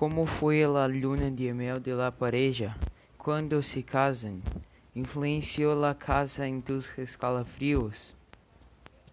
Como foi a luna de mel de la pareja Quando se casam? Influenciou la casa em tus escalafrios?